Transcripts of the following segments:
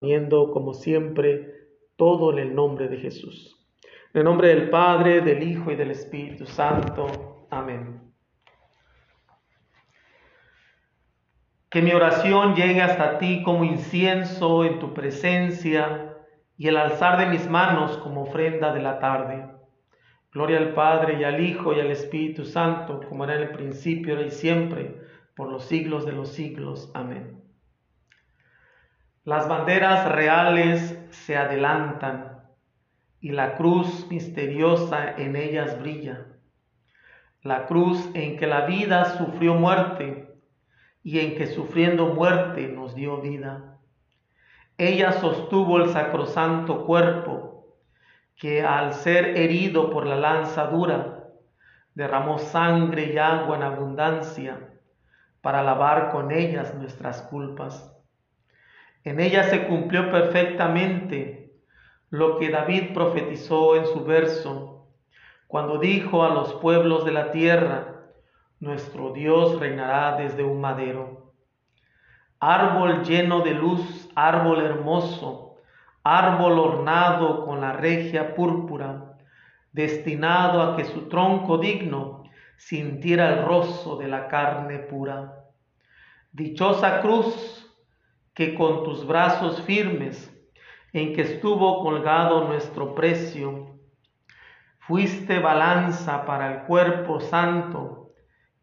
como siempre todo en el nombre de Jesús. En el nombre del Padre, del Hijo y del Espíritu Santo. Amén. Que mi oración llegue hasta ti como incienso en tu presencia y el alzar de mis manos como ofrenda de la tarde. Gloria al Padre y al Hijo y al Espíritu Santo, como era en el principio, ahora y siempre, por los siglos de los siglos. Amén. Las banderas reales se adelantan y la cruz misteriosa en ellas brilla. La cruz en que la vida sufrió muerte y en que sufriendo muerte nos dio vida. Ella sostuvo el sacrosanto cuerpo que al ser herido por la lanza dura derramó sangre y agua en abundancia para lavar con ellas nuestras culpas. En ella se cumplió perfectamente lo que David profetizó en su verso, cuando dijo a los pueblos de la tierra, nuestro Dios reinará desde un madero. Árbol lleno de luz, árbol hermoso, árbol ornado con la regia púrpura, destinado a que su tronco digno sintiera el rozo de la carne pura. Dichosa cruz que con tus brazos firmes, en que estuvo colgado nuestro precio, fuiste balanza para el cuerpo santo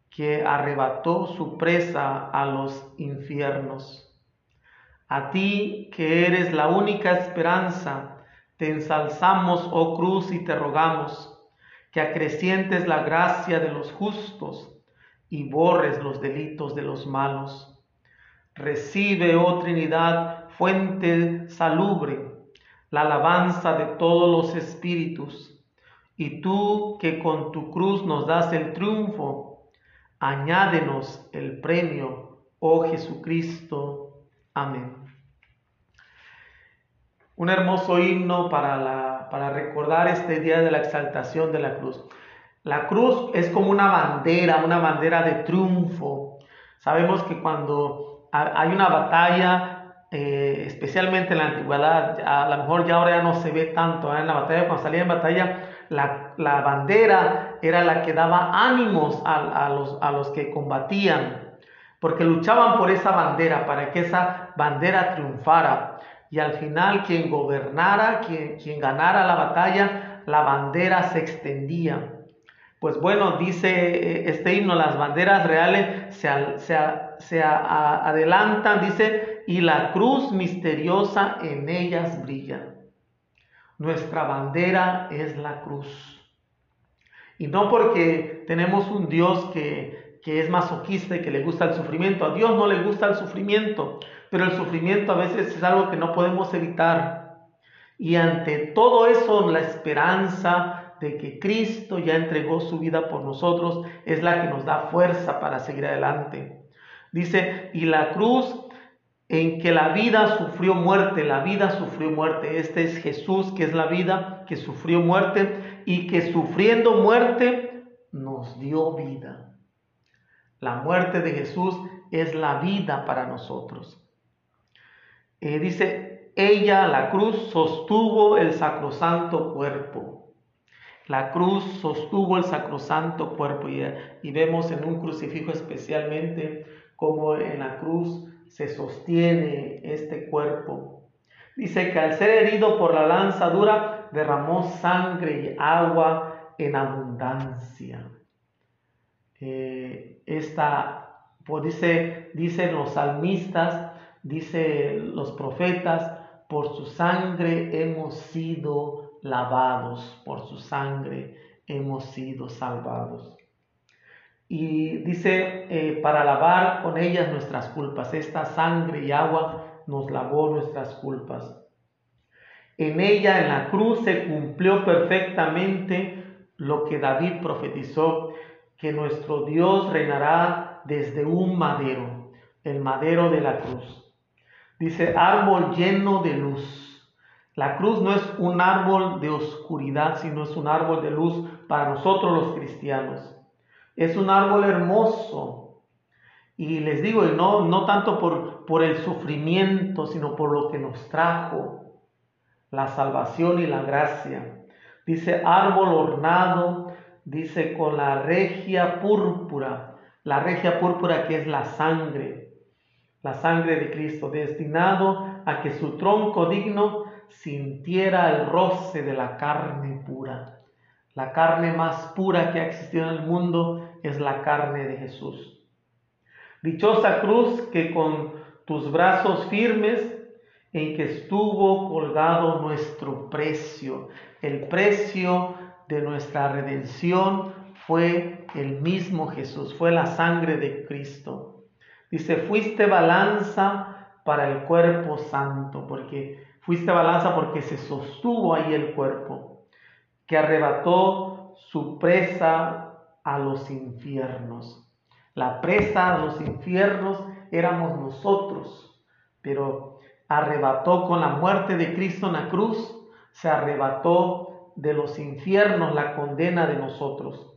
que arrebató su presa a los infiernos. A ti, que eres la única esperanza, te ensalzamos, oh cruz, y te rogamos que acrecientes la gracia de los justos y borres los delitos de los malos Recibe, oh Trinidad, fuente salubre, la alabanza de todos los espíritus. Y tú que con tu cruz nos das el triunfo, añádenos el premio, oh Jesucristo. Amén. Un hermoso himno para, para recordar este día de la exaltación de la cruz. La cruz es como una bandera, una bandera de triunfo. Sabemos que cuando hay una batalla, eh, especialmente en la antigüedad, a lo mejor ya ahora ya no se ve tanto, ¿eh? en la batalla, cuando salía en batalla, la, la, bandera era la que daba ánimos a, a, los, a los que combatían, porque luchaban por esa bandera, para que esa bandera triunfara. Y al final quien gobernara, quien, quien ganara la batalla, la bandera se extendía. Pues bueno, dice eh, este himno, las banderas reales se, se, se adelantan, dice, y la cruz misteriosa en ellas brilla. Nuestra bandera es la cruz. Y no porque tenemos un Dios que, que es masoquista y que le gusta el sufrimiento. A Dios no le gusta el sufrimiento, pero el sufrimiento a veces es algo que no podemos evitar. Y ante todo eso, la esperanza de que Cristo ya entregó su vida por nosotros es la que nos da fuerza para seguir adelante. Dice, y la cruz en que la vida sufrió muerte, la vida sufrió muerte. Este es Jesús, que es la vida, que sufrió muerte y que sufriendo muerte nos dio vida. La muerte de Jesús es la vida para nosotros. Eh, dice, ella, la cruz, sostuvo el sacrosanto cuerpo. La cruz sostuvo el sacrosanto cuerpo y, y vemos en un crucifijo especialmente como en la cruz se sostiene este cuerpo. Dice que al ser herido por la lanza dura, derramó sangre y agua en abundancia. Eh, esta, pues dice, dicen los salmistas, dice los profetas, por su sangre hemos sido lavados, por su sangre hemos sido salvados. Y dice, eh, para lavar con ellas nuestras culpas. Esta sangre y agua nos lavó nuestras culpas. En ella, en la cruz, se cumplió perfectamente lo que David profetizó, que nuestro Dios reinará desde un madero, el madero de la cruz. Dice, árbol lleno de luz. La cruz no es un árbol de oscuridad, sino es un árbol de luz para nosotros los cristianos. Es un árbol hermoso Y les digo, no, no tanto por, por el sufrimiento, sino por lo que nos trajo la salvación y la gracia. Dice árbol ornado, dice con la regia púrpura, la regia púrpura que es la sangre, la sangre de Cristo, destinado a que su tronco digno sintiera el roce de la carne pura. La carne más pura que ha existido en el mundo es la carne de Jesús. Dichosa cruz que con tus brazos firmes en que estuvo colgado nuestro precio. El precio de nuestra redención fue el mismo Jesús, fue la sangre de Cristo. Dice, fuiste balanza para el cuerpo santo, porque fuiste balanza porque se sostuvo ahí el cuerpo, que arrebató su presa a los infiernos. La presa a los infiernos éramos nosotros, pero arrebató con la muerte de Cristo en la cruz, se arrebató de los infiernos la condena de nosotros.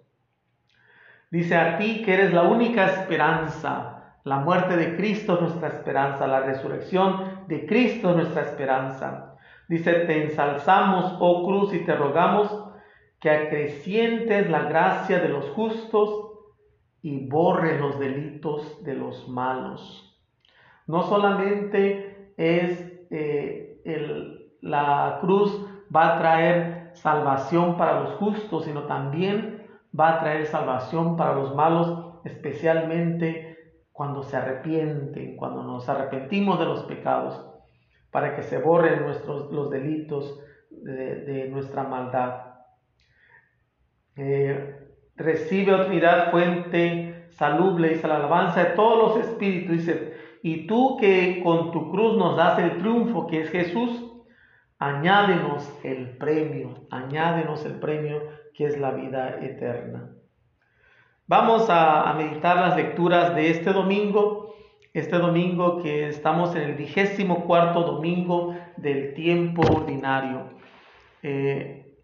Dice a ti que eres la única esperanza, la muerte de Cristo es nuestra esperanza, la resurrección de Cristo es nuestra esperanza. Dice, te ensalzamos, oh cruz, y te rogamos que acrecientes la gracia de los justos y borre los delitos de los malos. No solamente es eh, el, la cruz va a traer salvación para los justos, sino también va a traer salvación para los malos, especialmente cuando se arrepienten, cuando nos arrepentimos de los pecados, para que se borren nuestros, los delitos de, nuestra maldad. Eh, recibe autoridad, fuente salubre, dice la alabanza de todos los espíritus, dice, y tú que con tu cruz nos das el triunfo que es Jesús, añádenos el premio, añádenos el premio que es la vida eterna. Vamos a, meditar las lecturas de este domingo, este domingo que estamos en el vigésimo cuarto domingo del tiempo ordinario. Eh,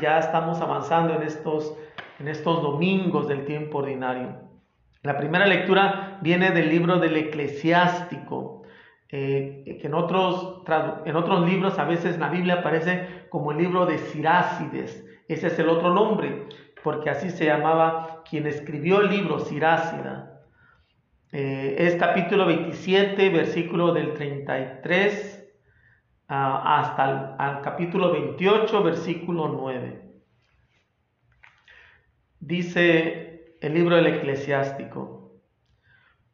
ya estamos avanzando en estos en estos domingos del tiempo ordinario. La primera lectura viene del libro del eclesiástico, eh, que en otros, en otros libros a veces en la Biblia aparece como el libro de Sirácides. Ese es el otro nombre, porque así se llamaba quien escribió el libro, Sirácida. Eh, es capítulo 27, versículo del 33 ah, hasta el capítulo 28, versículo 9 dice el libro del eclesiástico,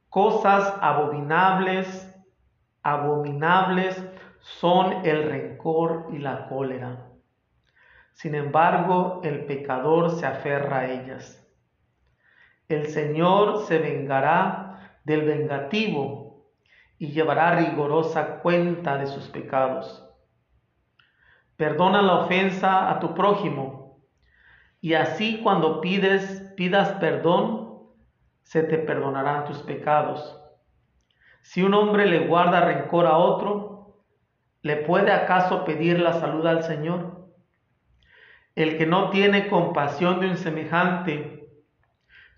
cosas abominables, abominables son el rencor y la cólera. Sin embargo, el pecador se aferra a ellas. El Señor se vengará del vengativo y llevará rigorosa cuenta de sus pecados. Perdona la ofensa a tu prójimo y así cuando pides, pidas perdón, se te perdonarán tus pecados. Si un hombre le guarda rencor a otro, ¿le puede acaso pedir la salud al Señor? El que no tiene compasión de un semejante,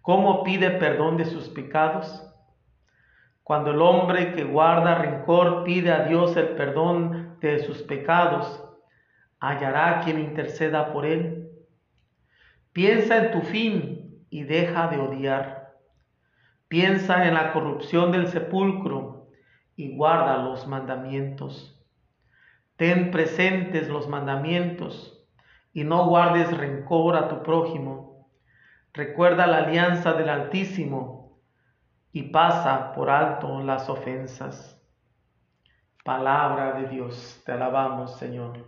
¿cómo pide perdón de sus pecados? Cuando el hombre que guarda rencor pide a Dios el perdón de sus pecados, hallará quien interceda por él. Piensa en tu fin y deja de odiar. Piensa en la corrupción del sepulcro y guarda los mandamientos. Ten presentes los mandamientos y no guardes rencor a tu prójimo. Recuerda la alianza del Altísimo y pasa por alto las ofensas. Palabra de Dios, te alabamos Señor.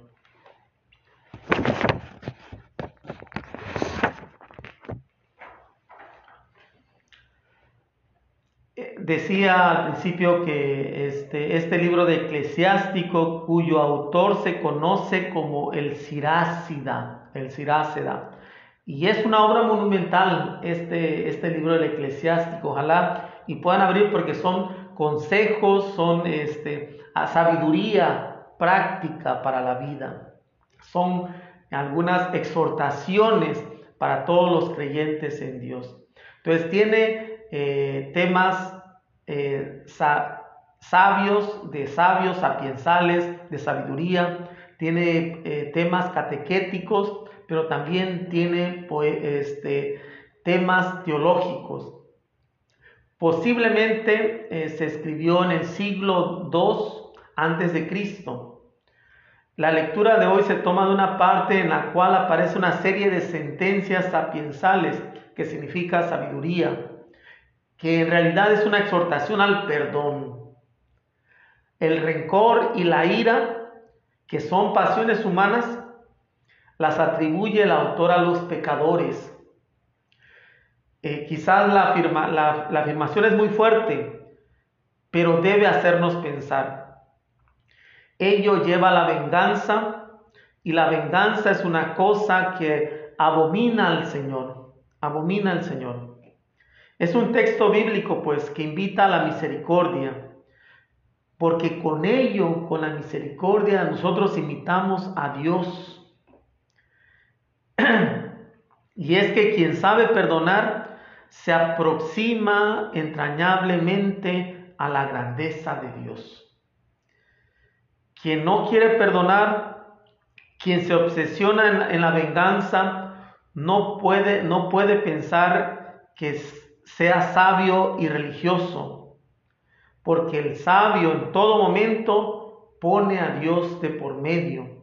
Decía al principio que este, este libro de eclesiástico, cuyo autor se conoce como el Sirácida, el Sirácida, y es una obra monumental este, este libro del eclesiástico, ojalá y puedan abrir porque son consejos, son este, sabiduría práctica para la vida, son algunas exhortaciones para todos los creyentes en Dios. Entonces tiene eh, temas eh, sabios, de sabios, sapiensales, de sabiduría, tiene eh, temas catequéticos, pero también tiene este, temas teológicos. Posiblemente se escribió en el siglo II antes de Cristo. La lectura de hoy se toma de una parte en la cual aparece una serie de sentencias sapiensales, que significa sabiduría, que en realidad es una exhortación al perdón. El rencor y la ira, que son pasiones humanas, las atribuye el autor a los pecadores. Eh, quizás la, la afirmación es muy fuerte, pero debe hacernos pensar. Ello lleva a la venganza y la venganza es una cosa que abomina al Señor, abomina al Señor. Es un texto bíblico, pues, que invita a la misericordia, porque con ello, con la misericordia, nosotros imitamos a Dios. y es que quien sabe perdonar se aproxima entrañablemente a la grandeza de Dios. Quien no quiere perdonar, quien se obsesiona en, la venganza, no puede, no puede pensar que sea sabio y religioso, porque el sabio en todo momento pone a Dios de por medio.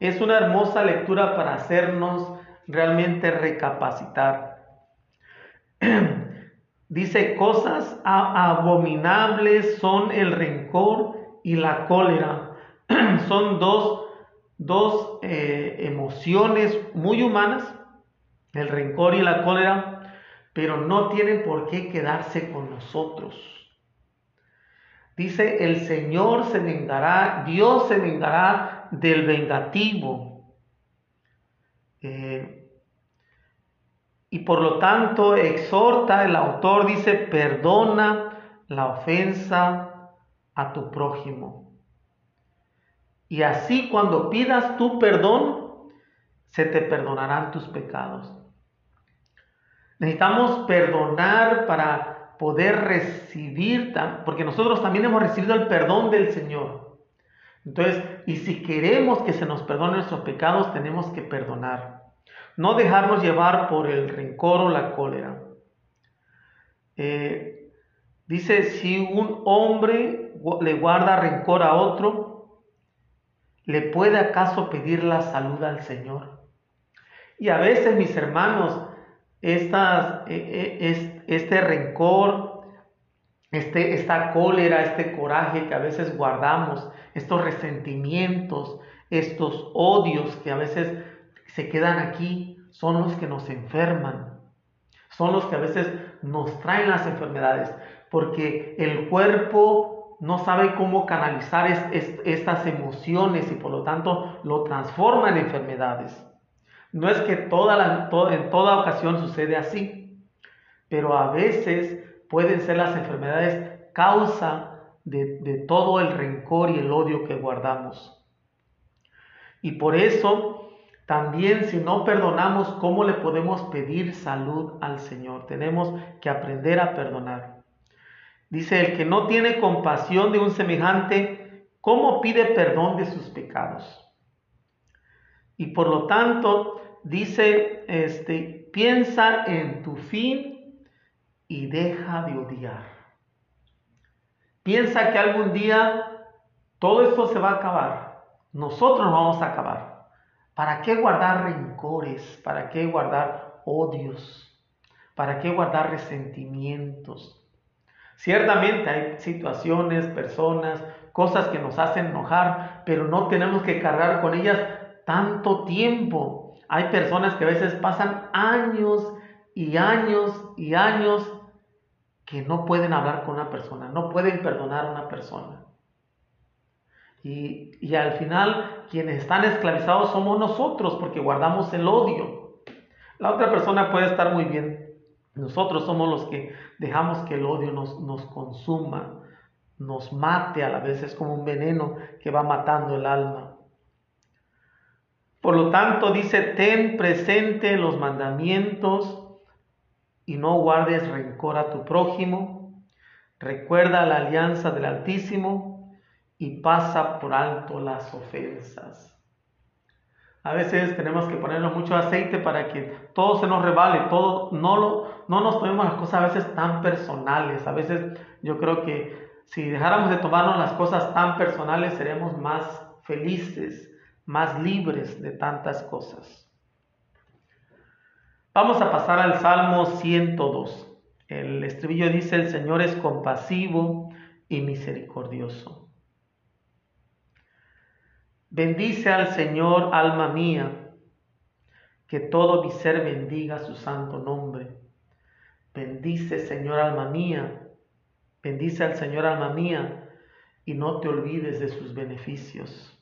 Es una hermosa lectura para hacernos realmente recapacitar. Dice, cosas abominables son el rencor y la cólera. son dos, dos eh, emociones muy humanas, el rencor y la cólera, pero no tienen por qué quedarse con nosotros. Dice, el Señor se vengará, Dios se vengará del vengativo. Eh, y por lo tanto exhorta, el autor dice, perdona la ofensa a tu prójimo. Y así cuando pidas tu perdón, se te perdonarán tus pecados. Necesitamos perdonar para poder recibir, porque nosotros también hemos recibido el perdón del Señor. Entonces, y si queremos que se nos perdone nuestros pecados, tenemos que perdonar. No dejarnos llevar por el rencor o la cólera. Eh, dice, si un hombre le guarda rencor a otro, ¿le puede acaso pedir la salud al Señor? Y a veces, mis hermanos, e, e, este rencor, este, esta cólera, este coraje que a veces guardamos, estos resentimientos, estos odios que a veces se quedan aquí, son los que nos enferman, son los que a veces nos traen las enfermedades, porque el cuerpo no sabe cómo canalizar estas emociones y por lo tanto lo transforma en enfermedades. No es que en toda ocasión sucede así, pero a veces pueden ser las enfermedades causa de, todo el rencor y el odio que guardamos. Y por eso también si no perdonamos, ¿cómo le podemos pedir salud al Señor? Tenemos que aprender a perdonar. Dice, el que no tiene compasión de un semejante, ¿cómo pide perdón de sus pecados? Y por lo tanto, dice, este, piensa en tu fin y deja de odiar. Piensa que algún día todo esto se va a acabar. Nosotros nos vamos a acabar. ¿Para qué guardar rencores? ¿Para qué guardar odios? ¿Para qué guardar resentimientos? Ciertamente hay situaciones, personas, cosas que nos hacen enojar, pero no tenemos que cargar con ellas tanto tiempo. Hay personas que a veces pasan años y años y años que no pueden hablar con una persona, no pueden perdonar a una persona. Y, y, al final quienes están esclavizados somos nosotros porque guardamos el odio. La otra persona puede estar muy bien. Nosotros somos los que dejamos que el odio nos, nos consuma, nos mate a la vez. Es como un veneno que va matando el alma. Por lo tanto, dice, ten presente los mandamientos y no guardes rencor a tu prójimo. Recuerda la alianza del Altísimo y pasa por alto las ofensas. A veces tenemos que ponernos mucho aceite para que todo se nos revale, todo, no, lo, no nos tomemos las cosas a veces tan personales. A veces yo creo que si dejáramos de tomarnos las cosas tan personales, seremos más felices, más libres de tantas cosas. Vamos a pasar al Salmo 102. El estribillo dice, el Señor es compasivo y misericordioso. Bendice al Señor, alma mía, que todo mi ser bendiga su santo nombre. Bendice, Señor, alma mía, bendice al Señor, alma mía, y no te olvides de sus beneficios.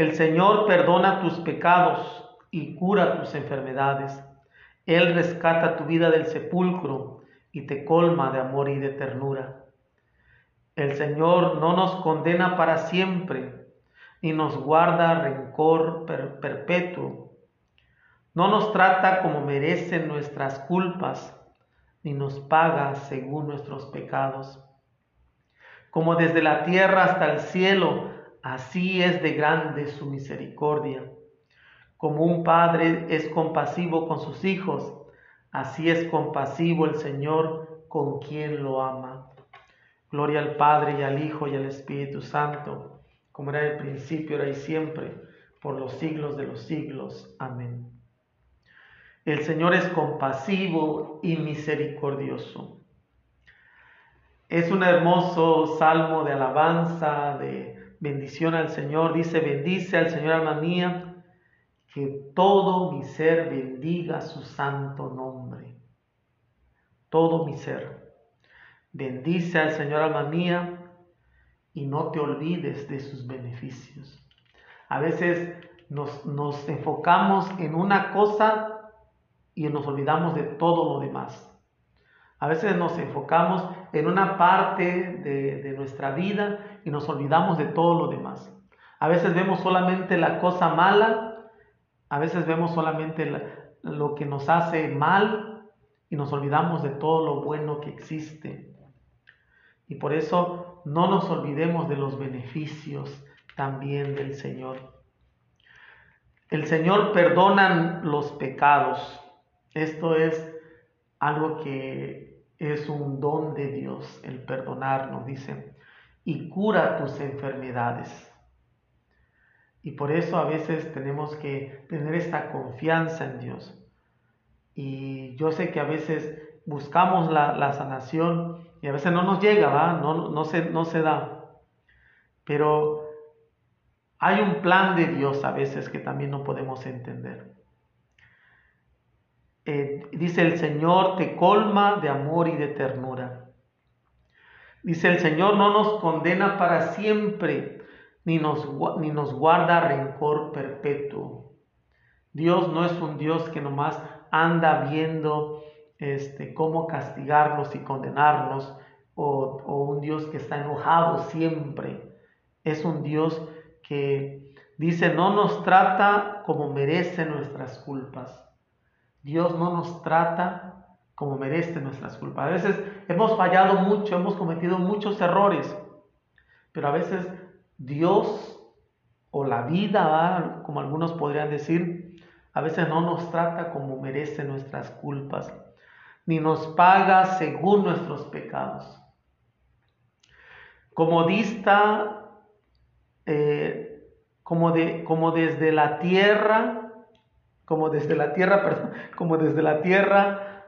El Señor perdona tus pecados y cura tus enfermedades. Él rescata tu vida del sepulcro y te colma de amor y de ternura. El Señor no nos condena para siempre, ni nos guarda rencor perpetuo. No nos trata como merecen nuestras culpas, ni nos paga según nuestros pecados. Como desde la tierra hasta el cielo Así es de grande su misericordia. Como un padre es compasivo con sus hijos, así es compasivo el Señor con quien lo ama. Gloria al Padre y al Hijo y al Espíritu Santo, como era en el principio, ahora y siempre, por los siglos de los siglos. Amén. El Señor es compasivo y misericordioso. Es un hermoso salmo de alabanza, de bendición al Señor. Dice, bendice al Señor alma mía, que todo mi ser bendiga su santo nombre. Todo mi ser. Bendice al Señor alma mía y no te olvides de sus beneficios. A veces nos, nos enfocamos en una cosa y nos olvidamos de todo lo demás. A veces nos enfocamos en una parte de, nuestra vida y nos olvidamos de todo lo demás. A veces vemos solamente la cosa mala, a veces vemos solamente lo que nos hace mal y nos olvidamos de todo lo bueno que existe. Y por eso no nos olvidemos de los beneficios también del Señor. El Señor perdona los pecados. Esto es algo que es un don de Dios el perdonarnos, dice, y cura tus enfermedades. Y por eso a veces tenemos que tener esta confianza en Dios. Y yo sé que a veces buscamos la, sanación y a veces no nos llega, ¿va? No, no, se, no se da. Pero hay un plan de Dios a veces que también no podemos entender. Eh, dice el Señor te colma de amor y de ternura. Dice el Señor no nos condena para siempre, ni nos, ni nos guarda rencor perpetuo. Dios no es un Dios que nomás anda viendo este, cómo castigarnos y condenarnos, o, o un Dios que está enojado siempre. Es un Dios que dice no nos trata como merece nuestras culpas Dios no nos trata como merece nuestras culpas. A veces hemos fallado mucho, hemos cometido muchos errores, pero a veces Dios o la vida, como algunos podrían decir, a veces no nos trata como merece nuestras culpas, ni nos paga según nuestros pecados. Como dista, eh, como, de, como desde la tierra como desde la tierra, como desde la tierra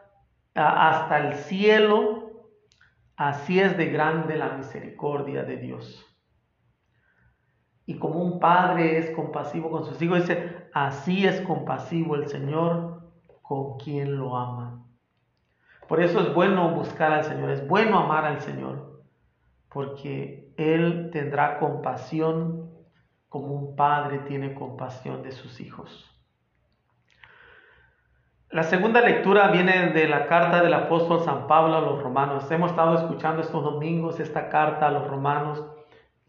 hasta el cielo, así es de grande la misericordia de Dios. Y como un padre es compasivo con sus hijos, dice, así es compasivo el Señor con quien lo ama. Por eso es bueno buscar al Señor, es bueno amar al Señor, porque Él tendrá compasión como un padre tiene compasión de sus hijos. La segunda lectura viene de la carta del apóstol San Pablo a los romanos. Hemos estado escuchando estos domingos esta carta a los romanos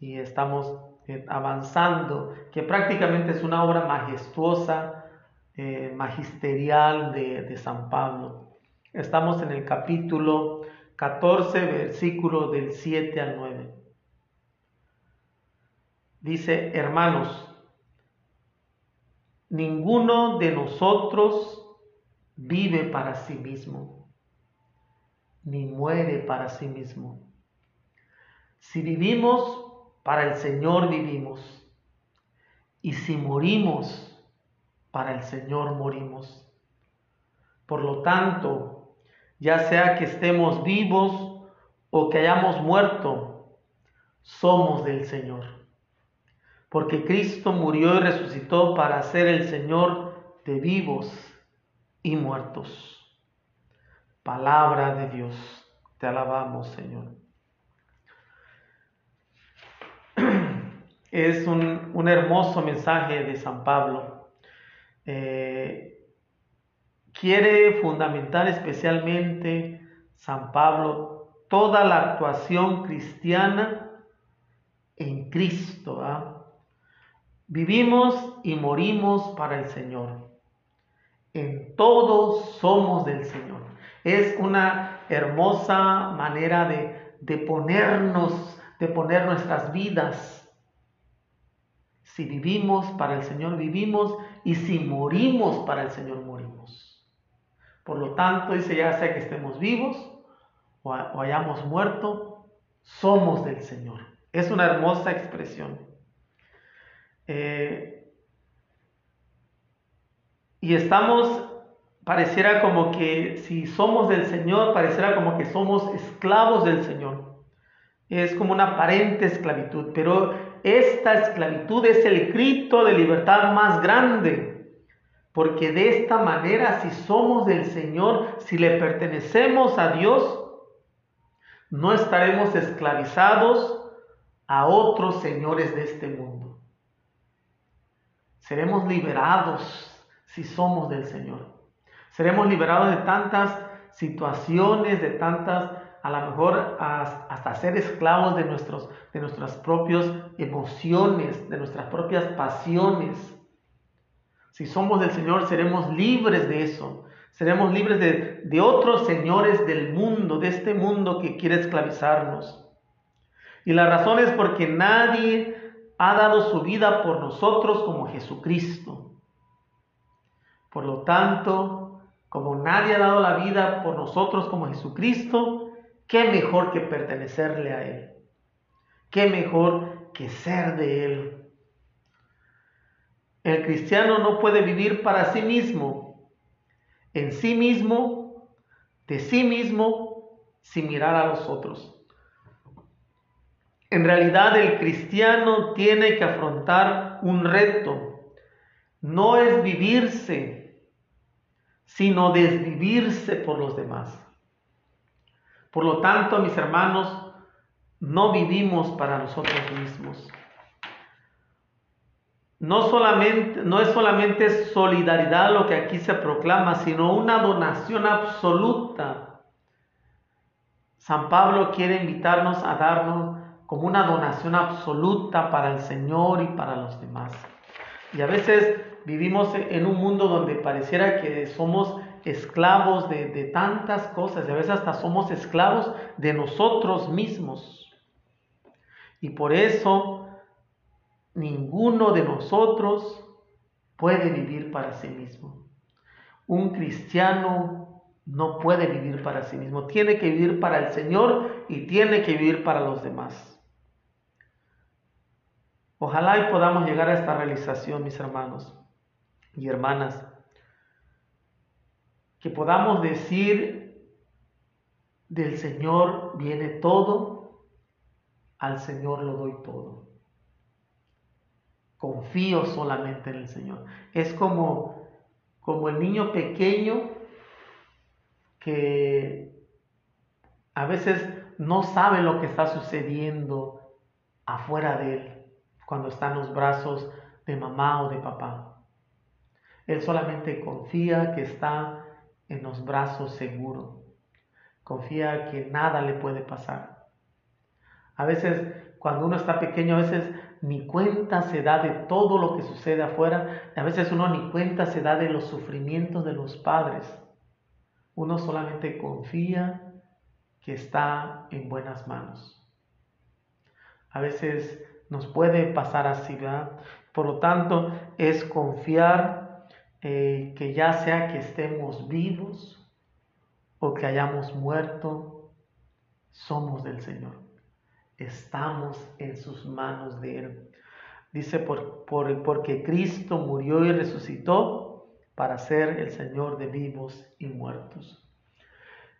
y estamos eh, avanzando, que prácticamente es una obra majestuosa eh, magisterial de, de San Pablo. Estamos en el capítulo 14, versículo del 7 al 9. Dice, hermanos, ninguno de nosotros vive para sí mismo, ni muere para sí mismo. Si vivimos, para el Señor vivimos. Y si morimos, para el Señor morimos. Por lo tanto, ya sea que estemos vivos o que hayamos muerto, somos del Señor. Porque Cristo murió y resucitó para ser el Señor de vivos y muertos. Palabra de Dios, te alabamos Señor. Es un, un hermoso mensaje de San Pablo. Eh, quiere fundamentar especialmente San Pablo toda la actuación cristiana en Cristo. Vivimos y morimos para el Señor. En todos somos del Señor. Es una hermosa manera de, de ponernos, de poner nuestras vidas si vivimos para el Señor, vivimos, y si morimos para el Señor, morimos. Por lo tanto, dice, ya sea que estemos vivos o, hayamos muerto, somos del Señor. Es una hermosa expresión. Eh, y estamos, pareciera como que si somos del Señor, pareciera como que somos esclavos del Señor. Es como una aparente esclavitud, pero esta esclavitud es el grito de libertad más grande, porque de esta manera si somos del Señor, si le pertenecemos a Dios, no estaremos esclavizados a otros señores de este mundo. Seremos liberados si somos del Señor. Seremos liberados de tantas situaciones, de tantas a lo mejor hasta ser esclavos de, nuestros, de nuestras propias emociones, de nuestras propias pasiones. Si somos del Señor, seremos libres de eso. Seremos libres de, de otros señores del mundo, de este mundo que quiere esclavizarnos. Y la razón es porque nadie ha dado su vida por nosotros como Jesucristo. Por lo tanto, como nadie ha dado la vida por nosotros como Jesucristo, ¿Qué mejor que pertenecerle a Él? ¿Qué mejor que ser de Él? El cristiano no puede vivir para sí mismo, en sí mismo, de sí mismo, sin mirar a los otros. En realidad el cristiano tiene que afrontar un reto. No es vivirse, sino desvivirse por los demás. Por lo tanto, mis hermanos, no vivimos para nosotros mismos. No, solamente, no es solamente solidaridad lo que aquí se proclama, sino una donación absoluta. San Pablo quiere invitarnos a darnos como una donación absoluta para el Señor y para los demás. Y a veces vivimos en un mundo donde pareciera que somos esclavos de, tantas cosas, a veces hasta somos esclavos de nosotros mismos. Y por eso ninguno de nosotros puede vivir para sí mismo. Un cristiano no puede vivir para sí mismo, tiene que vivir para el Señor y tiene que vivir para los demás. Ojalá y podamos llegar a esta realización, mis hermanos y hermanas que podamos decir, del Señor viene todo, al Señor lo doy todo. Confío solamente en el Señor. Es como, como el niño pequeño que a veces no sabe lo que está sucediendo afuera de él cuando está en los brazos de mamá o de papá. Él solamente confía que está en los brazos seguros. Confía que nada le puede pasar. A veces cuando uno está pequeño a veces ni cuenta se da de todo lo que sucede afuera, a veces uno ni cuenta se da de los sufrimientos de los padres. Uno solamente confía que está en buenas manos. A veces nos puede pasar así, ¿verdad? Por lo tanto, es confiar eh, que ya sea que estemos vivos o que hayamos muerto, somos del Señor. Estamos en sus manos de Él. Dice, por, por, porque Cristo murió y resucitó para ser el Señor de vivos y muertos.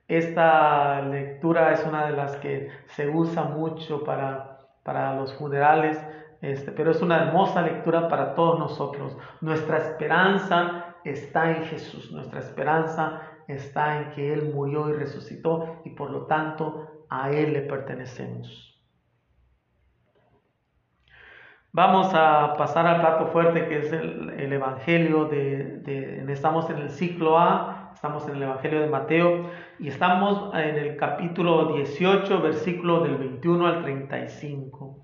Esta lectura es una de las que se usa mucho para, para los funerales, este, pero es una hermosa lectura para todos nosotros. Nuestra esperanza está en Jesús, nuestra esperanza está en que Él murió y resucitó y por lo tanto a Él le pertenecemos. Vamos a pasar al plato fuerte que es el, Evangelio de, estamos en el ciclo A, estamos en el Evangelio de Mateo y estamos en el capítulo 18, versículo del 21 al 35.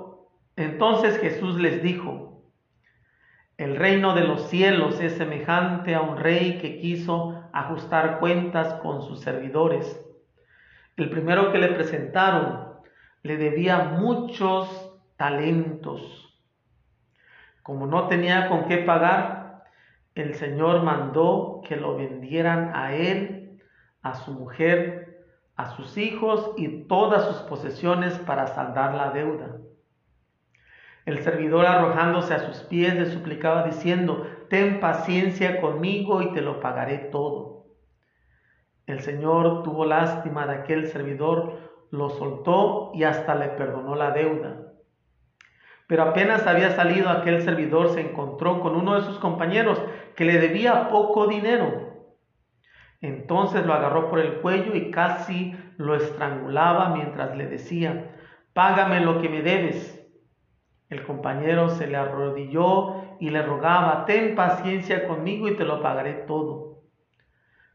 entonces Jesús les dijo, el reino de los cielos es semejante a un rey que quiso ajustar cuentas con sus servidores. El primero que le presentaron le debía muchos talentos. Como no tenía con qué pagar, el Señor mandó que lo vendieran a él, a su mujer, a sus hijos y todas sus posesiones para saldar la deuda. El servidor arrojándose a sus pies le suplicaba diciendo, ten paciencia conmigo y te lo pagaré todo. El Señor tuvo lástima de aquel servidor, lo soltó y hasta le perdonó la deuda. Pero apenas había salido aquel servidor se encontró con uno de sus compañeros que le debía poco dinero. Entonces lo agarró por el cuello y casi lo estrangulaba mientras le decía, págame lo que me debes. El compañero se le arrodilló y le rogaba, ten paciencia conmigo y te lo pagaré todo.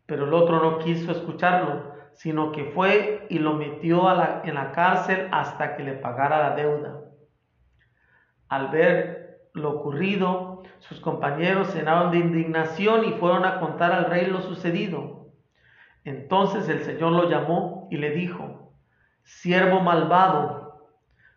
Pero el otro no quiso escucharlo, sino que fue y lo metió en la cárcel hasta que le pagara la deuda. Al ver lo ocurrido, sus compañeros llenaron de indignación y fueron a contar al rey lo sucedido. Entonces el Señor lo llamó y le dijo, siervo malvado,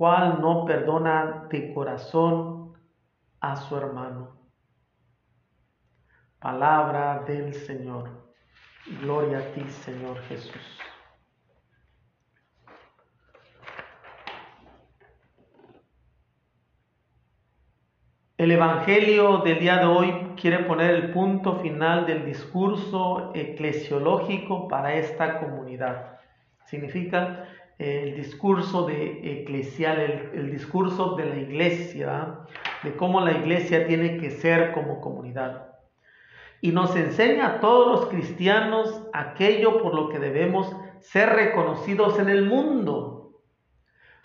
no perdona de corazón a su hermano. Palabra del Señor. Gloria a ti, Señor Jesús. El Evangelio del día de hoy quiere poner el punto final del discurso eclesiológico para esta comunidad. Significa el discurso de eclesial, el, discurso de la iglesia, de cómo la iglesia tiene que ser como comunidad. Y nos enseña a todos los cristianos aquello por lo que debemos ser reconocidos en el mundo.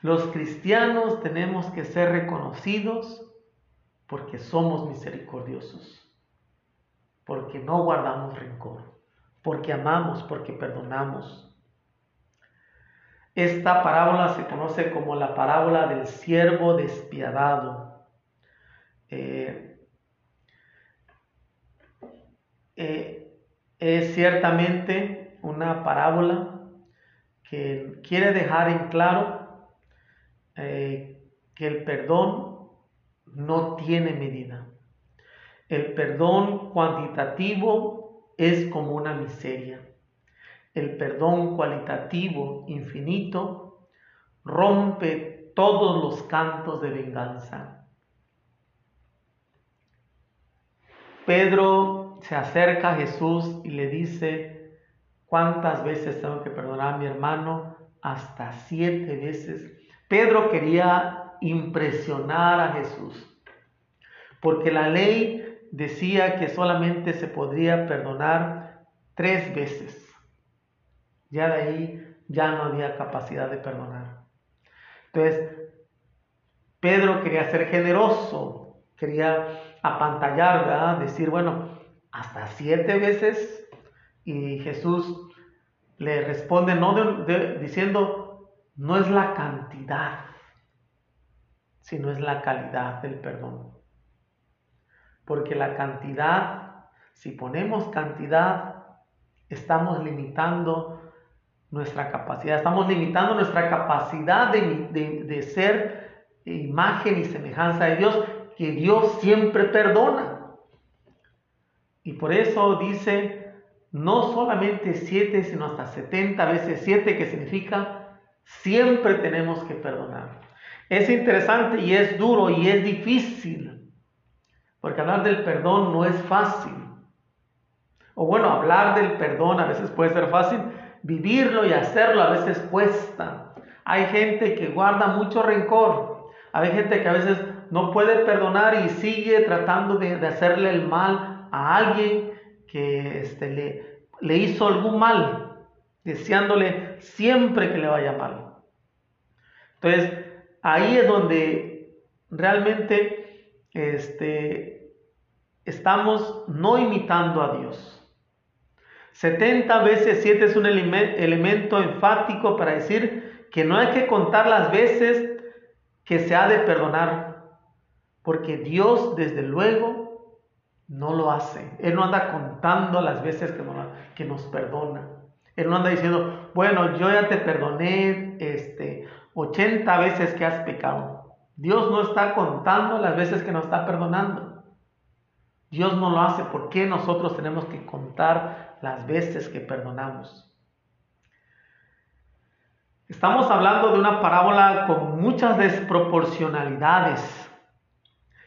Los cristianos tenemos que ser reconocidos porque somos misericordiosos, porque no guardamos rencor, porque amamos, porque perdonamos. Esta parábola se conoce como la parábola del siervo despiadado. Eh, eh, es ciertamente una parábola que quiere dejar en claro eh, que el perdón no tiene medida. El perdón cuantitativo es como una miseria. El perdón cualitativo infinito rompe todos los cantos de venganza. Pedro se acerca a Jesús y le dice, ¿cuántas veces tengo que perdonar a mi hermano? Hasta siete veces. Pedro quería impresionar a Jesús, porque la ley decía que solamente se podría perdonar tres veces. Ya de ahí ya no había capacidad de perdonar. Entonces, Pedro quería ser generoso, quería apantallar. Decir, bueno, hasta siete veces. Y Jesús le responde, no diciendo, no es la cantidad, sino es la calidad del perdón. Porque la cantidad, si ponemos cantidad, estamos limitando nuestra capacidad, estamos limitando nuestra capacidad de, ser imagen y semejanza de Dios, que Dios siempre perdona. Y por eso dice, no solamente siete, sino hasta 70 veces siete, que significa siempre tenemos que perdonar. Es interesante y es duro y es difícil, porque hablar del perdón no es fácil. O bueno, hablar del perdón a veces puede ser fácil, vivirlo y hacerlo a veces cuesta. Hay gente que guarda mucho rencor. Hay gente que a veces no puede perdonar y sigue tratando de, hacerle el mal a alguien que este, le, le hizo algún mal, deseándole siempre que le vaya mal. Entonces, ahí es donde realmente este, estamos no imitando a Dios. 70 veces 7 es un elemento enfático para decir que no hay que contar las veces que se ha de perdonar, porque Dios desde luego no lo hace. Él no anda contando las veces que nos, perdona. Él no anda diciendo, bueno, yo ya te perdoné este, 80 veces que has pecado. Dios no está contando las veces que nos está perdonando. Dios no lo hace. ¿Por qué nosotros tenemos que contar las veces que perdonamos. Estamos hablando de una parábola con muchas desproporcionalidades.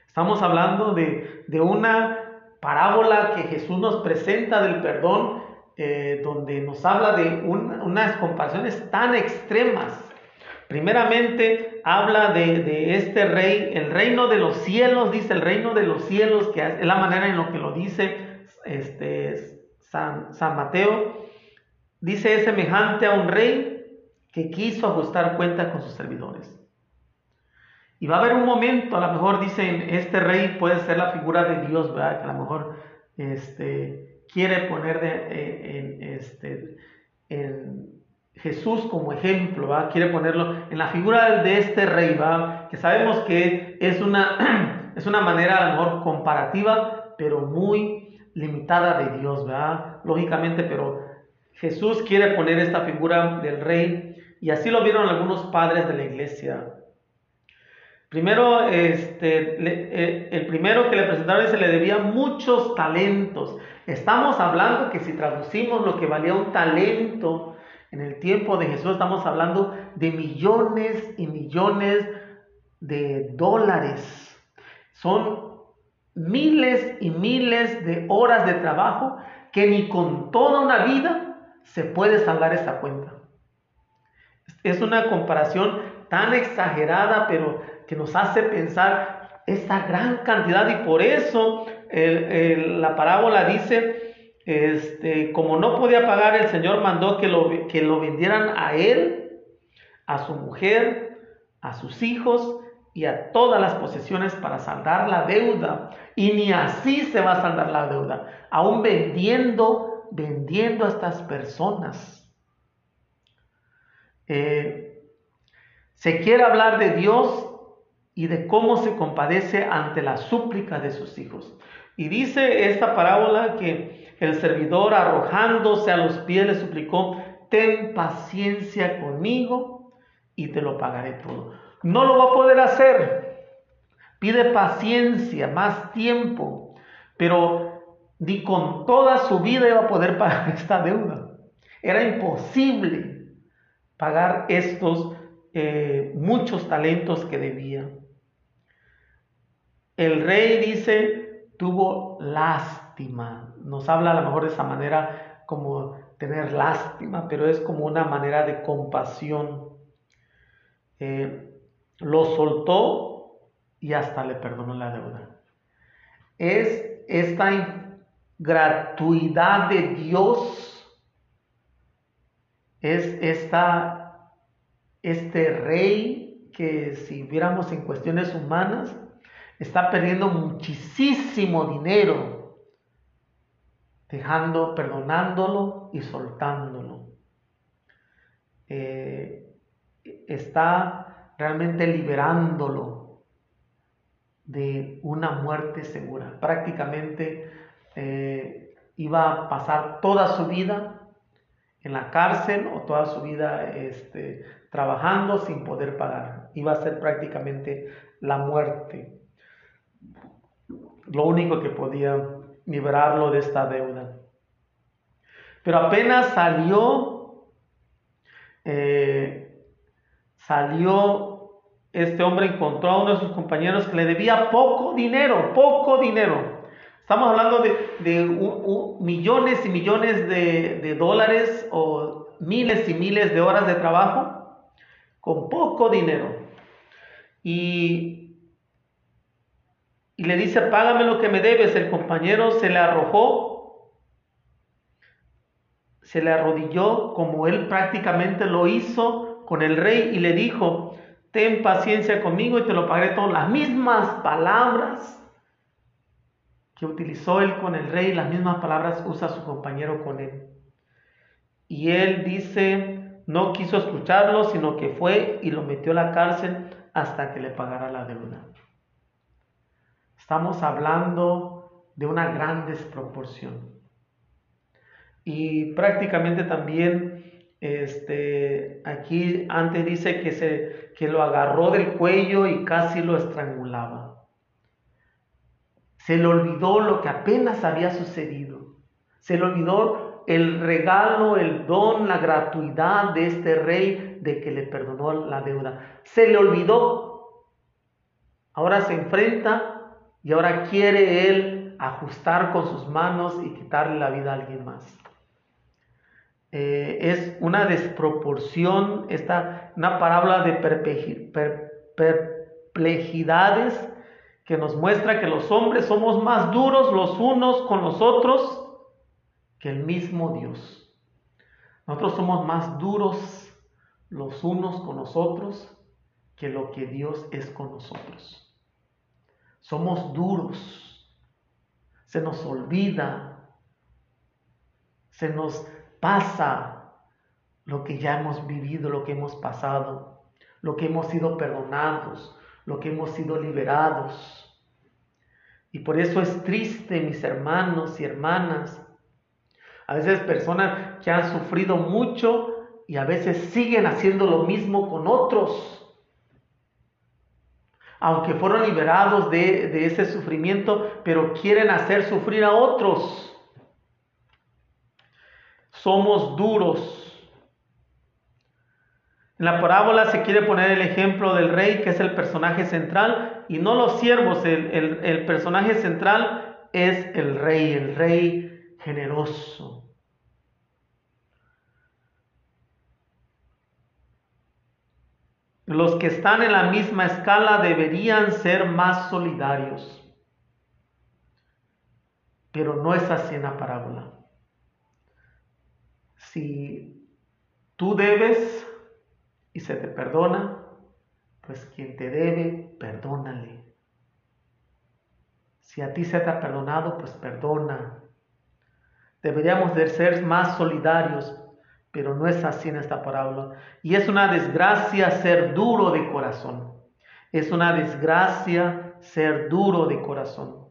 Estamos hablando de, una parábola que Jesús nos presenta del perdón, eh, donde nos habla de unas comparaciones tan extremas. Primeramente habla de, de, este rey, el reino de los cielos, dice el reino de los cielos, que es la manera en lo que lo dice este, San, Mateo, dice es semejante a un rey que quiso ajustar cuentas con sus servidores. Y va a haber un momento, a lo mejor dicen, este rey puede ser la figura de Dios, ¿verdad? Que a lo mejor este, quiere poner de, en, este, en Jesús como ejemplo, ¿verdad? Quiere ponerlo en la figura de este rey, ¿verdad? Que sabemos que es una, es una manera a lo mejor comparativa, pero muy limitada de Dios, ¿verdad? Lógicamente, pero Jesús quiere poner esta figura del rey y así lo vieron algunos padres de la iglesia. Primero, este, eh, el primero que le presentaron se le debía muchos talentos. Estamos hablando que si traducimos lo que valía un talento en el tiempo de Jesús, estamos hablando de millones y millones de dólares. Son miles y miles de horas de trabajo que ni con toda una vida se puede saldar esa cuenta. Es una comparación tan exagerada, pero que nos hace pensar esa gran cantidad y por eso la parábola dice, este, como no podía pagar, el Señor mandó que lo, que lo vendieran a él, a su mujer, a sus hijos y a todas las posesiones para saldar la deuda. Y ni así se va a saldar la deuda, aún vendiendo, vendiendo a estas personas. Eh, se quiere hablar de Dios y de cómo se compadece ante la súplica de sus hijos. Y dice esta parábola que el servidor arrojándose a los pies le suplicó, ten paciencia conmigo y te lo pagaré todo. No lo va a poder hacer. Pide paciencia, más tiempo, pero ni con toda su vida iba a poder pagar esta deuda. Era imposible pagar estos eh, muchos talentos que debía. El rey dice, tuvo lástima. Nos habla a lo mejor de esa manera como tener lástima, pero es como una manera de compasión. Eh, lo soltó y hasta le perdonó la deuda. Es esta gratuidad de Dios, es esta, este rey que si viéramos en cuestiones humanas, está perdiendo muchísimo dinero, dejando, perdonándolo y soltándolo. Eh, está realmente liberándolo de una muerte segura. Prácticamente eh, iba a pasar toda su vida en la cárcel o toda su vida este, trabajando sin poder pagar. Iba a ser prácticamente la muerte lo único que podía liberarlo de esta deuda. Pero apenas salió, eh, salió este hombre, encontró a uno de sus compañeros que le debía poco dinero, poco dinero. Estamos hablando de, millones y millones de, de dólares o miles y miles de horas de trabajo con poco dinero. Y y le dice, págame lo que me debes. El compañero se le arrojó, se le arrodilló como él prácticamente lo hizo con el rey y le dijo, ten paciencia conmigo y te lo pagaré todo. Las mismas palabras que utilizó él con el rey, las mismas palabras usa su compañero con él. Y él dice, no quiso escucharlo, sino que fue y lo metió a la cárcel hasta que le pagara la deuda. Estamos hablando de una gran desproporción. Y prácticamente también este, aquí antes dice que, se, que lo agarró del cuello y casi lo estrangulaba. Se le olvidó lo que apenas había sucedido. Se le olvidó el regalo, el don, la gratuidad de este rey de que le perdonó la deuda. Se le olvidó. Ahora se enfrenta y ahora quiere él ajustar con sus manos y quitarle la vida a alguien más. Eh, es una desproporción, esta, una parábola de perplejidades que nos muestra que los hombres somos más duros los unos con los otros que el mismo Dios. Nosotros somos más duros los unos con los otros que lo que Dios es con nosotros. Somos duros. Se nos olvida. Se nos pasa lo que ya hemos vivido, lo que hemos pasado, lo que hemos sido perdonados, lo que hemos sido liberados. Y por eso es triste, mis hermanos y hermanas. A veces personas que han sufrido mucho y a veces siguen haciendo lo mismo con otros aunque fueron liberados de, ese sufrimiento, pero quieren hacer sufrir a otros. Somos duros. En la parábola se quiere poner el ejemplo del rey, que es el personaje central, y no los siervos. el personaje central es el rey, el rey generoso. Los que están en la misma escala deberían ser más solidarios. Pero no es así en la parábola. Si tú debes y se te perdona, pues quien te debe, perdónale. Si a ti se te ha perdonado, pues perdona. Deberíamos de ser más solidarios, pero no es así en esta parábola. Y es una desgracia ser duro de corazón. Es una desgracia ser duro de corazón.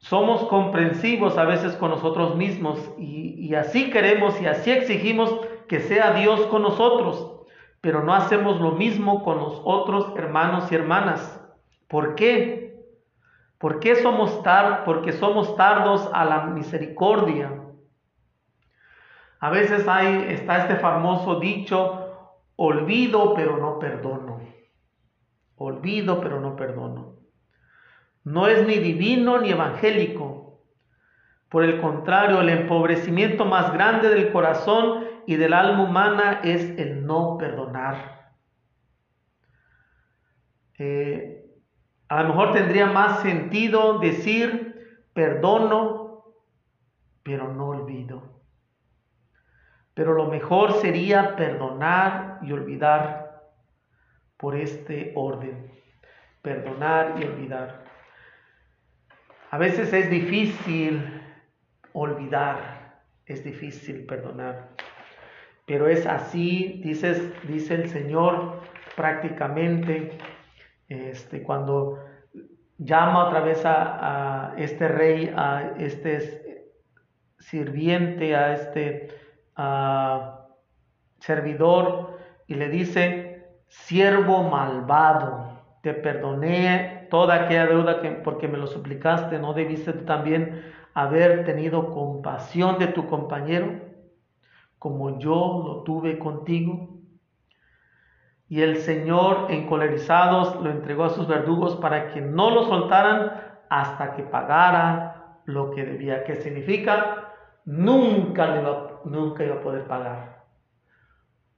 Somos comprensivos a veces con nosotros mismos y, así queremos y así exigimos que sea Dios con nosotros. pero no hacemos lo mismo con los otros hermanos y hermanas. ¿Por qué? ¿Por qué somos porque somos tardos a la misericordia? A veces hay está este famoso dicho, olvido pero no perdono. Olvido pero no perdono. No es ni divino ni evangélico. Por el contrario, el empobrecimiento más grande del corazón y del alma humana es el no perdonar. Eh, a lo mejor tendría más sentido decir perdono, pero no olvido. Pero lo mejor sería perdonar y olvidar por este orden. Perdonar y olvidar. A veces es difícil olvidar, es difícil perdonar. Pero es así, dice el Señor prácticamente, este, cuando llama otra vez a, este rey, a este sirviente, a este servidor, y le dice, siervo malvado, te perdoné toda aquella deuda que porque me lo suplicaste, ¿no debiste también haber tenido compasión de tu compañero? como yo lo tuve contigo. Y el Señor, encolerizados, lo entregó a sus verdugos para que no lo soltaran hasta que pagara lo que debía. ¿Qué significa? Nunca, iba, nunca iba a poder pagar.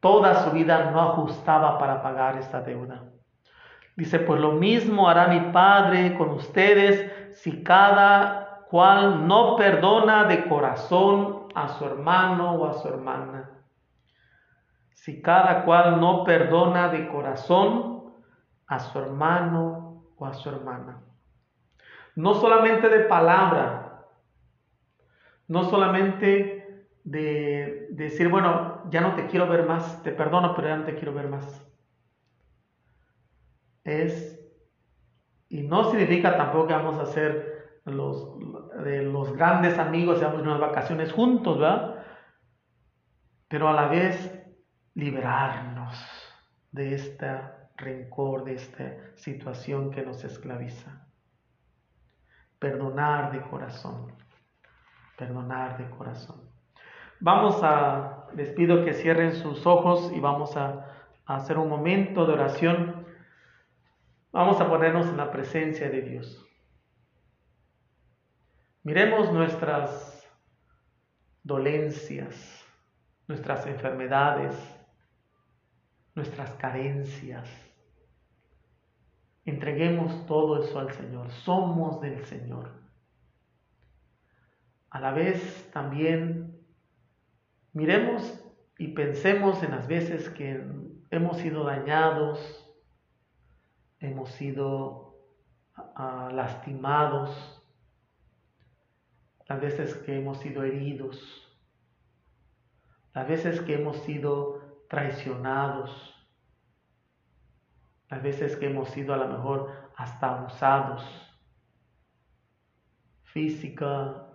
Toda su vida no ajustaba para pagar esta deuda. Dice, pues lo mismo hará mi Padre con ustedes si cada cual no perdona de corazón a su hermano o a su hermana. Si cada cual no perdona de corazón a su hermano o a su hermana. No solamente de palabra, no solamente de, decir, bueno, ya no te quiero ver más, te perdono, pero ya no te quiero ver más. Es, y no significa tampoco que vamos a hacer los, de los grandes amigos, seamos unas vacaciones juntos, ¿verdad? Pero a la vez liberarnos de este rencor, de esta situación que nos esclaviza. Perdonar de corazón, perdonar de corazón. Vamos a, les pido que cierren sus ojos y vamos a, a hacer un momento de oración. Vamos a ponernos en la presencia de Dios. Miremos nuestras dolencias, nuestras enfermedades, nuestras carencias. Entreguemos todo eso al Señor. Somos del Señor. A la vez también miremos y pensemos en las veces que hemos sido dañados, hemos sido ah, lastimados, las veces que hemos sido heridos, las veces que hemos sido traicionados, las veces que hemos sido a lo mejor hasta abusados, física,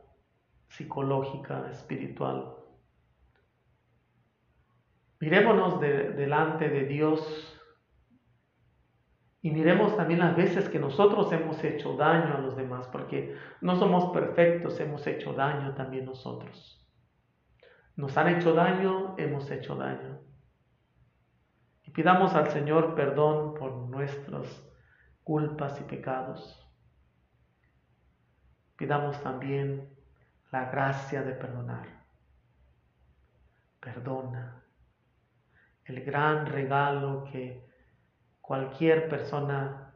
psicológica, espiritual. Mirémonos delante de Dios y miremos también las veces que nosotros hemos hecho daño a los demás, porque no somos perfectos, hemos hecho daño también nosotros. Nos han hecho daño, hemos hecho daño. Y pidamos al Señor perdón por nuestras culpas y pecados. Pidamos también la gracia de perdonar. Perdona. El gran regalo que cualquier persona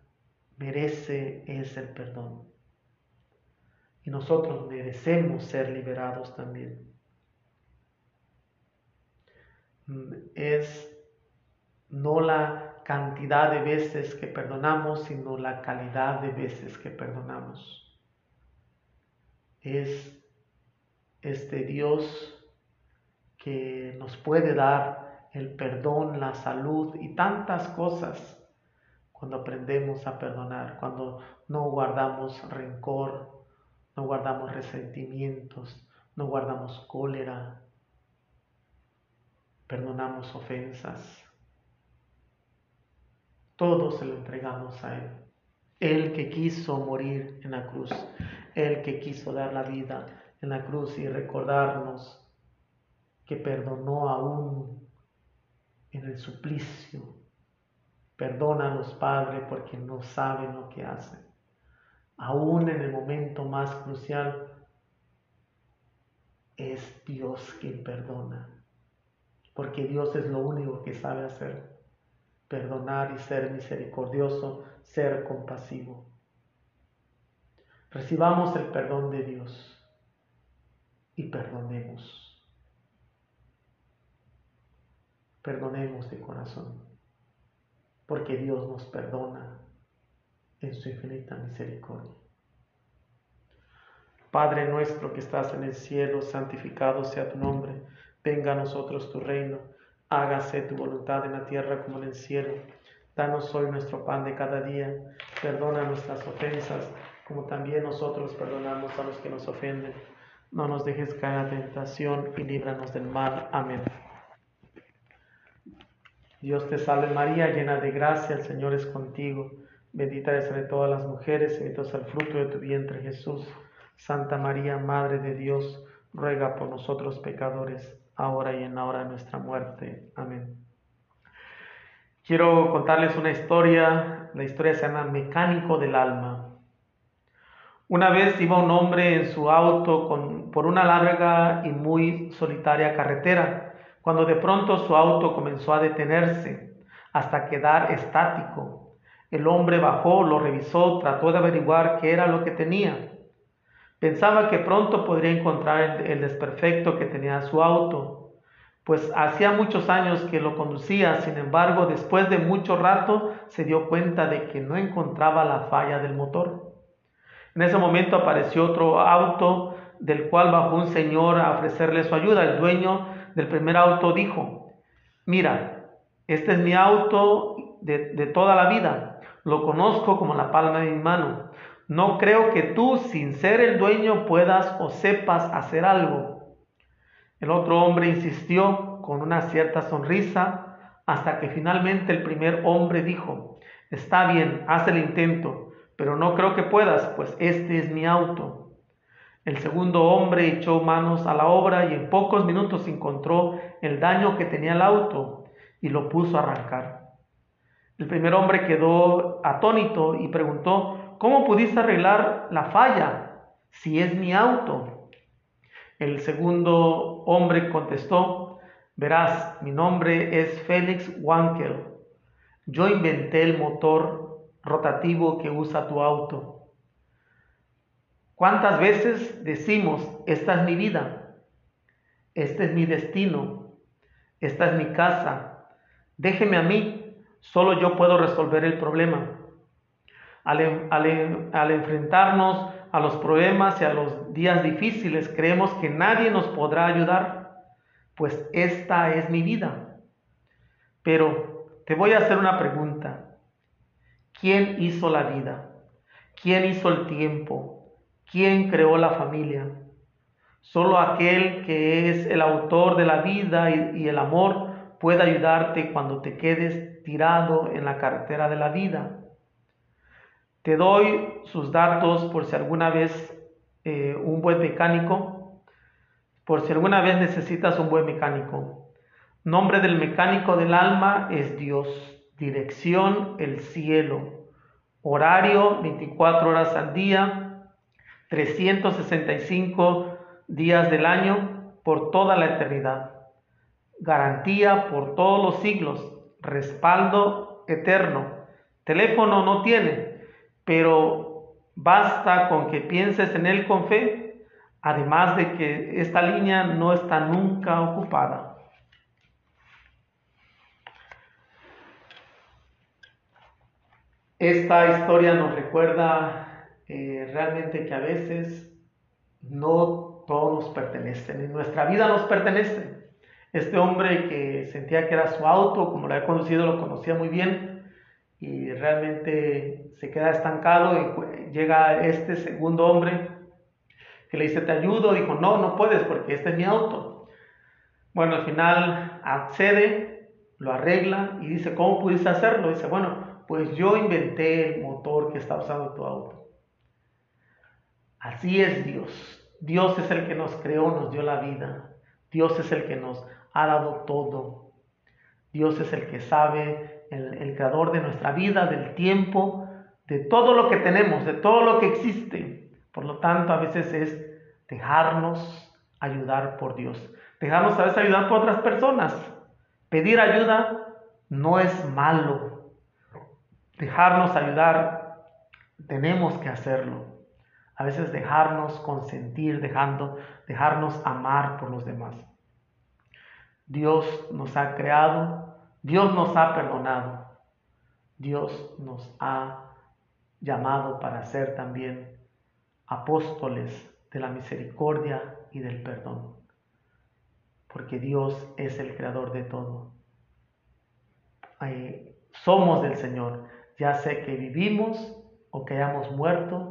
merece es el perdón. Y nosotros merecemos ser liberados también. Es no la cantidad de veces que perdonamos, sino la calidad de veces que perdonamos. Es este Dios que nos puede dar el perdón, la salud y tantas cosas cuando aprendemos a perdonar, cuando no guardamos rencor, no guardamos resentimientos, no guardamos cólera, perdonamos ofensas. todo se lo entregamos a Él. El que quiso morir en la cruz, el que quiso dar la vida en la cruz y recordarnos que perdonó aún en el suplicio. Perdónanos, Padre, porque no saben lo que hacen. Aún en el momento más crucial, es Dios quien perdona. Porque Dios es lo único que sabe hacer. Perdonar y ser misericordioso, ser compasivo. Recibamos el perdón de Dios y perdonemos. Perdonemos de corazón, porque Dios nos perdona en su infinita misericordia. Padre nuestro que estás en el cielo, santificado sea tu nombre, venga a nosotros tu reino, hágase tu voluntad en la tierra como en el cielo. Danos hoy nuestro pan de cada día, perdona nuestras ofensas, como también nosotros perdonamos a los que nos ofenden. No nos dejes caer en tentación y líbranos del mal. Amén. Dios te salve María, llena de gracia, el Señor es contigo. Bendita eres entre todas las mujeres, bendito es el fruto de tu vientre Jesús. Santa María, Madre de Dios, ruega por nosotros pecadores, ahora y en la hora de nuestra muerte. Amén. Quiero contarles una historia, la historia se llama Mecánico del Alma. Una vez iba un hombre en su auto con, por una larga y muy solitaria carretera cuando de pronto su auto comenzó a detenerse hasta quedar estático. El hombre bajó, lo revisó, trató de averiguar qué era lo que tenía. Pensaba que pronto podría encontrar el, desperfecto que tenía su auto, pues hacía muchos años que lo conducía, sin embargo, después de mucho rato se dio cuenta de que no encontraba la falla del motor. En ese momento apareció otro auto del cual bajó un señor a ofrecerle su ayuda. El dueño del primer auto dijo, mira, este es mi auto de, de toda la vida, lo conozco como la palma de mi mano. No creo que tú, sin ser el dueño, puedas o sepas hacer algo. El otro hombre insistió con una cierta sonrisa hasta que finalmente el primer hombre dijo, está bien, haz el intento, pero no creo que puedas, pues este es mi auto. El segundo hombre echó manos a la obra y en pocos minutos encontró el daño que tenía el auto y lo puso a arrancar. El primer hombre quedó atónito y preguntó, ¿cómo pudiste arreglar la falla si es mi auto? El segundo hombre contestó, verás, mi nombre es Félix Wankel. Yo inventé el motor rotativo que usa tu auto. ¿Cuántas veces decimos, esta es mi vida, este es mi destino, esta es mi casa, déjeme a mí, solo yo puedo resolver el problema? Al, al enfrentarnos a los problemas y a los días difíciles, creemos que nadie nos podrá ayudar, pues esta es mi vida. Pero te voy a hacer una pregunta. ¿Quién hizo la vida? ¿Quién hizo el tiempo? ¿Quién creó la familia? Solo aquel que es el autor de la vida y, el amor puede ayudarte cuando te quedes tirado en la carretera de la vida. Te doy sus datos por si alguna vez eh, un buen mecánico, por si alguna vez necesitas un buen mecánico. Nombre del mecánico del alma es Dios. Dirección el cielo. Horario 24 horas al día, 365 días del año por toda la eternidad. Garantía por todos los siglos. Respaldo eterno. Teléfono no tiene, pero basta con que pienses en él con fe, además de que esta línea no está nunca ocupada. Esta historia nos recuerda eh, realmente que a veces no todos nos pertenecen, en nuestra vida nos pertenece. Este hombre que sentía que era su auto, como lo había conducido, lo conocía muy bien y realmente se queda estancado y llega este segundo hombre que le dice, te ayudo, dijo, no, no puedes porque este es mi auto. Bueno, al final accede, lo arregla y dice, ¿cómo pudiste hacerlo? Dice, bueno, pues yo inventé el motor que está usando tu auto. Así es Dios. Dios es el que nos creó, nos dio la vida. Dios es el que nos ha dado todo. Dios es el que sabe, el, creador de nuestra vida, del tiempo, de todo lo que tenemos, de todo lo que existe. Por lo tanto, a veces es dejarnos ayudar por Dios. Dejarnos a veces ayudar por otras personas. Pedir ayuda no es malo. Dejarnos ayudar, tenemos que hacerlo. A veces dejarnos consentir, dejando, dejarnos amar por los demás. Dios nos ha creado, Dios nos ha perdonado, Dios nos ha llamado para ser también apóstoles de la misericordia y del perdón, porque Dios es el creador de todo. somos del Señor, ya sé que vivimos o que hayamos muerto,